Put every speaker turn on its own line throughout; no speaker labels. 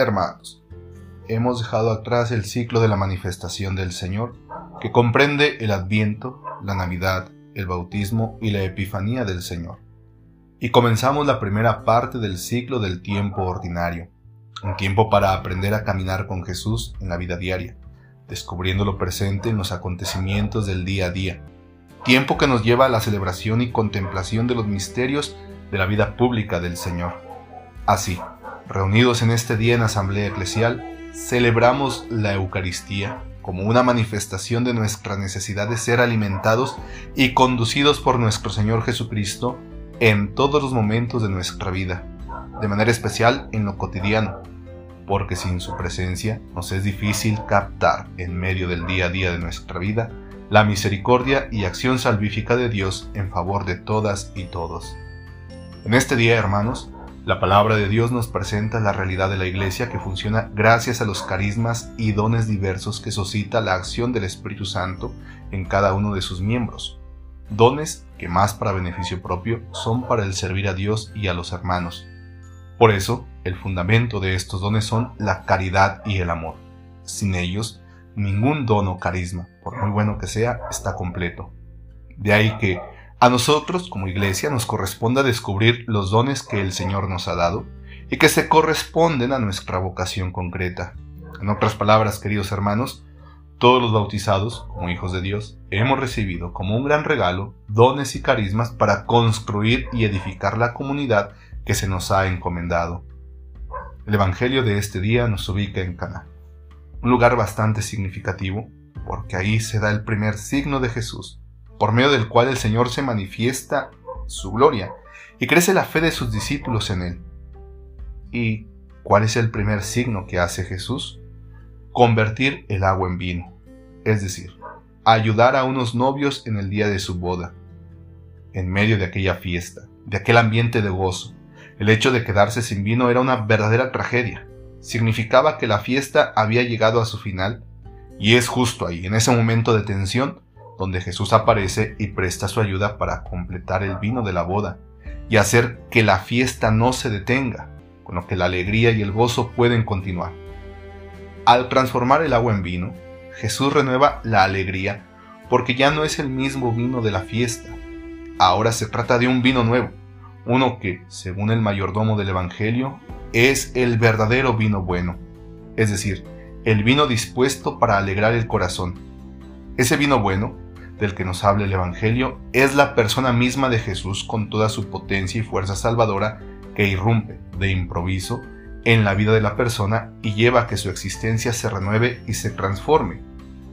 Hermanos, hemos dejado atrás el ciclo de la manifestación del Señor, que comprende el Adviento, la Navidad, el bautismo y la Epifanía del Señor. Y comenzamos la primera parte del ciclo del tiempo ordinario, un tiempo para aprender a caminar con Jesús en la vida diaria, descubriendo lo presente en los acontecimientos del día a día, tiempo que nos lleva a la celebración y contemplación de los misterios de la vida pública del Señor. Así, reunidos en este día en asamblea eclesial, celebramos la Eucaristía como una manifestación de nuestra necesidad de ser alimentados y conducidos por nuestro Señor Jesucristo en todos los momentos de nuestra vida, de manera especial en lo cotidiano, porque sin su presencia nos es difícil captar en medio del día a día de nuestra vida la misericordia y acción salvífica de Dios en favor de todas y todos. En este día, hermanos, la palabra de Dios nos presenta la realidad de la Iglesia que funciona gracias a los carismas y dones diversos que suscita la acción del Espíritu Santo en cada uno de sus miembros. Dones que más para beneficio propio son para el servir a Dios y a los hermanos. Por eso, el fundamento de estos dones son la caridad y el amor. Sin ellos, ningún don o carisma, por muy bueno que sea, está completo. De ahí que, a nosotros, como iglesia, nos corresponde descubrir los dones que el Señor nos ha dado y que se corresponden a nuestra vocación concreta. En otras palabras, queridos hermanos, todos los bautizados, como hijos de Dios, hemos recibido como un gran regalo dones y carismas para construir y edificar la comunidad que se nos ha encomendado. El Evangelio de este día nos ubica en Cana, un lugar bastante significativo, porque ahí se da el primer signo de Jesús, por medio del cual el Señor se manifiesta su gloria y crece la fe de sus discípulos en él. ¿Y cuál es el primer signo que hace Jesús? Convertir el agua en vino, es decir, ayudar a unos novios en el día de su boda, en medio de aquella fiesta, de aquel ambiente de gozo. El hecho de quedarse sin vino era una verdadera tragedia. Significaba que la fiesta había llegado a su final y es justo ahí, en ese momento de tensión, donde Jesús aparece y presta su ayuda para completar el vino de la boda y hacer que la fiesta no se detenga, con lo que la alegría y el gozo pueden continuar. Al transformar el agua en vino, Jesús renueva la alegría porque ya no es el mismo vino de la fiesta. Ahora se trata de un vino nuevo, uno que, según el mayordomo del Evangelio, es el verdadero vino bueno, es decir, el vino dispuesto para alegrar el corazón. Ese vino bueno del que nos habla el Evangelio es la persona misma de Jesús con toda su potencia y fuerza salvadora que irrumpe de improviso en la vida de la persona y lleva a que su existencia se renueve y se transforme.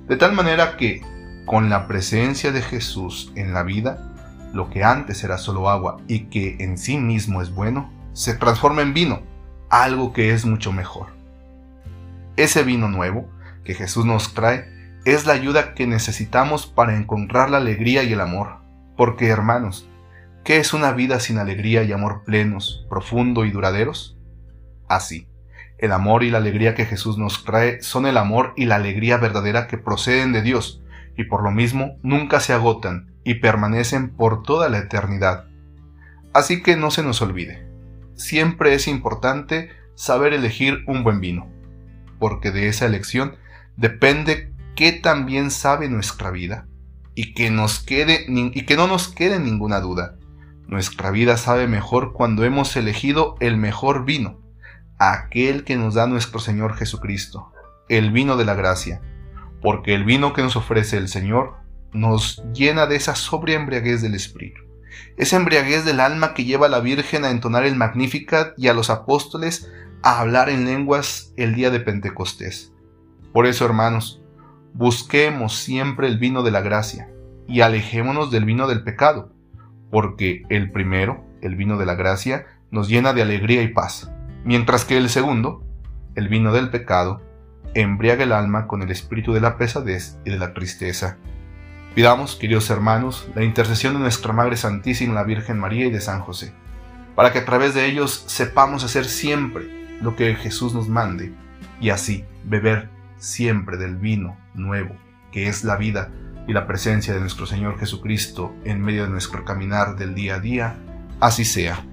De tal manera que, con la presencia de Jesús en la vida, lo que antes era solo agua y que en sí mismo es bueno, se transforma en vino, algo que es mucho mejor. Ese vino nuevo que Jesús nos trae es la ayuda que necesitamos para encontrar la alegría y el amor. Porque, hermanos, ¿qué es una vida sin alegría y amor plenos, profundo y duraderos? Así, el amor y la alegría que Jesús nos trae son el amor y la alegría verdadera que proceden de Dios, y por lo mismo nunca se agotan y permanecen por toda la eternidad. Así que no se nos olvide, siempre es importante saber elegir un buen vino, porque de esa elección depende que también sabe nuestra vida y que, nos quede, y que no nos quede ninguna duda. Nuestra vida sabe mejor cuando hemos elegido el mejor vino, aquel que nos da nuestro Señor Jesucristo, el vino de la gracia, porque el vino que nos ofrece el Señor nos llena de esa sobria embriaguez del Espíritu, esa embriaguez del alma que lleva a la Virgen a entonar el Magnificat y a los apóstoles a hablar en lenguas el día de Pentecostés. Por eso, hermanos, busquemos siempre el vino de la gracia y alejémonos del vino del pecado, porque el primero, el vino de la gracia, nos llena de alegría y paz, mientras que el segundo, el vino del pecado, embriaga el alma con el espíritu de la pesadez y de la tristeza. Pidamos, queridos hermanos, la intercesión de nuestra Madre Santísima, la Virgen María y de San José, para que a través de ellos sepamos hacer siempre lo que Jesús nos mande y así beber siempre del vino nuevo, que es la vida y la presencia de nuestro Señor Jesucristo en medio de nuestro caminar del día a día, así sea.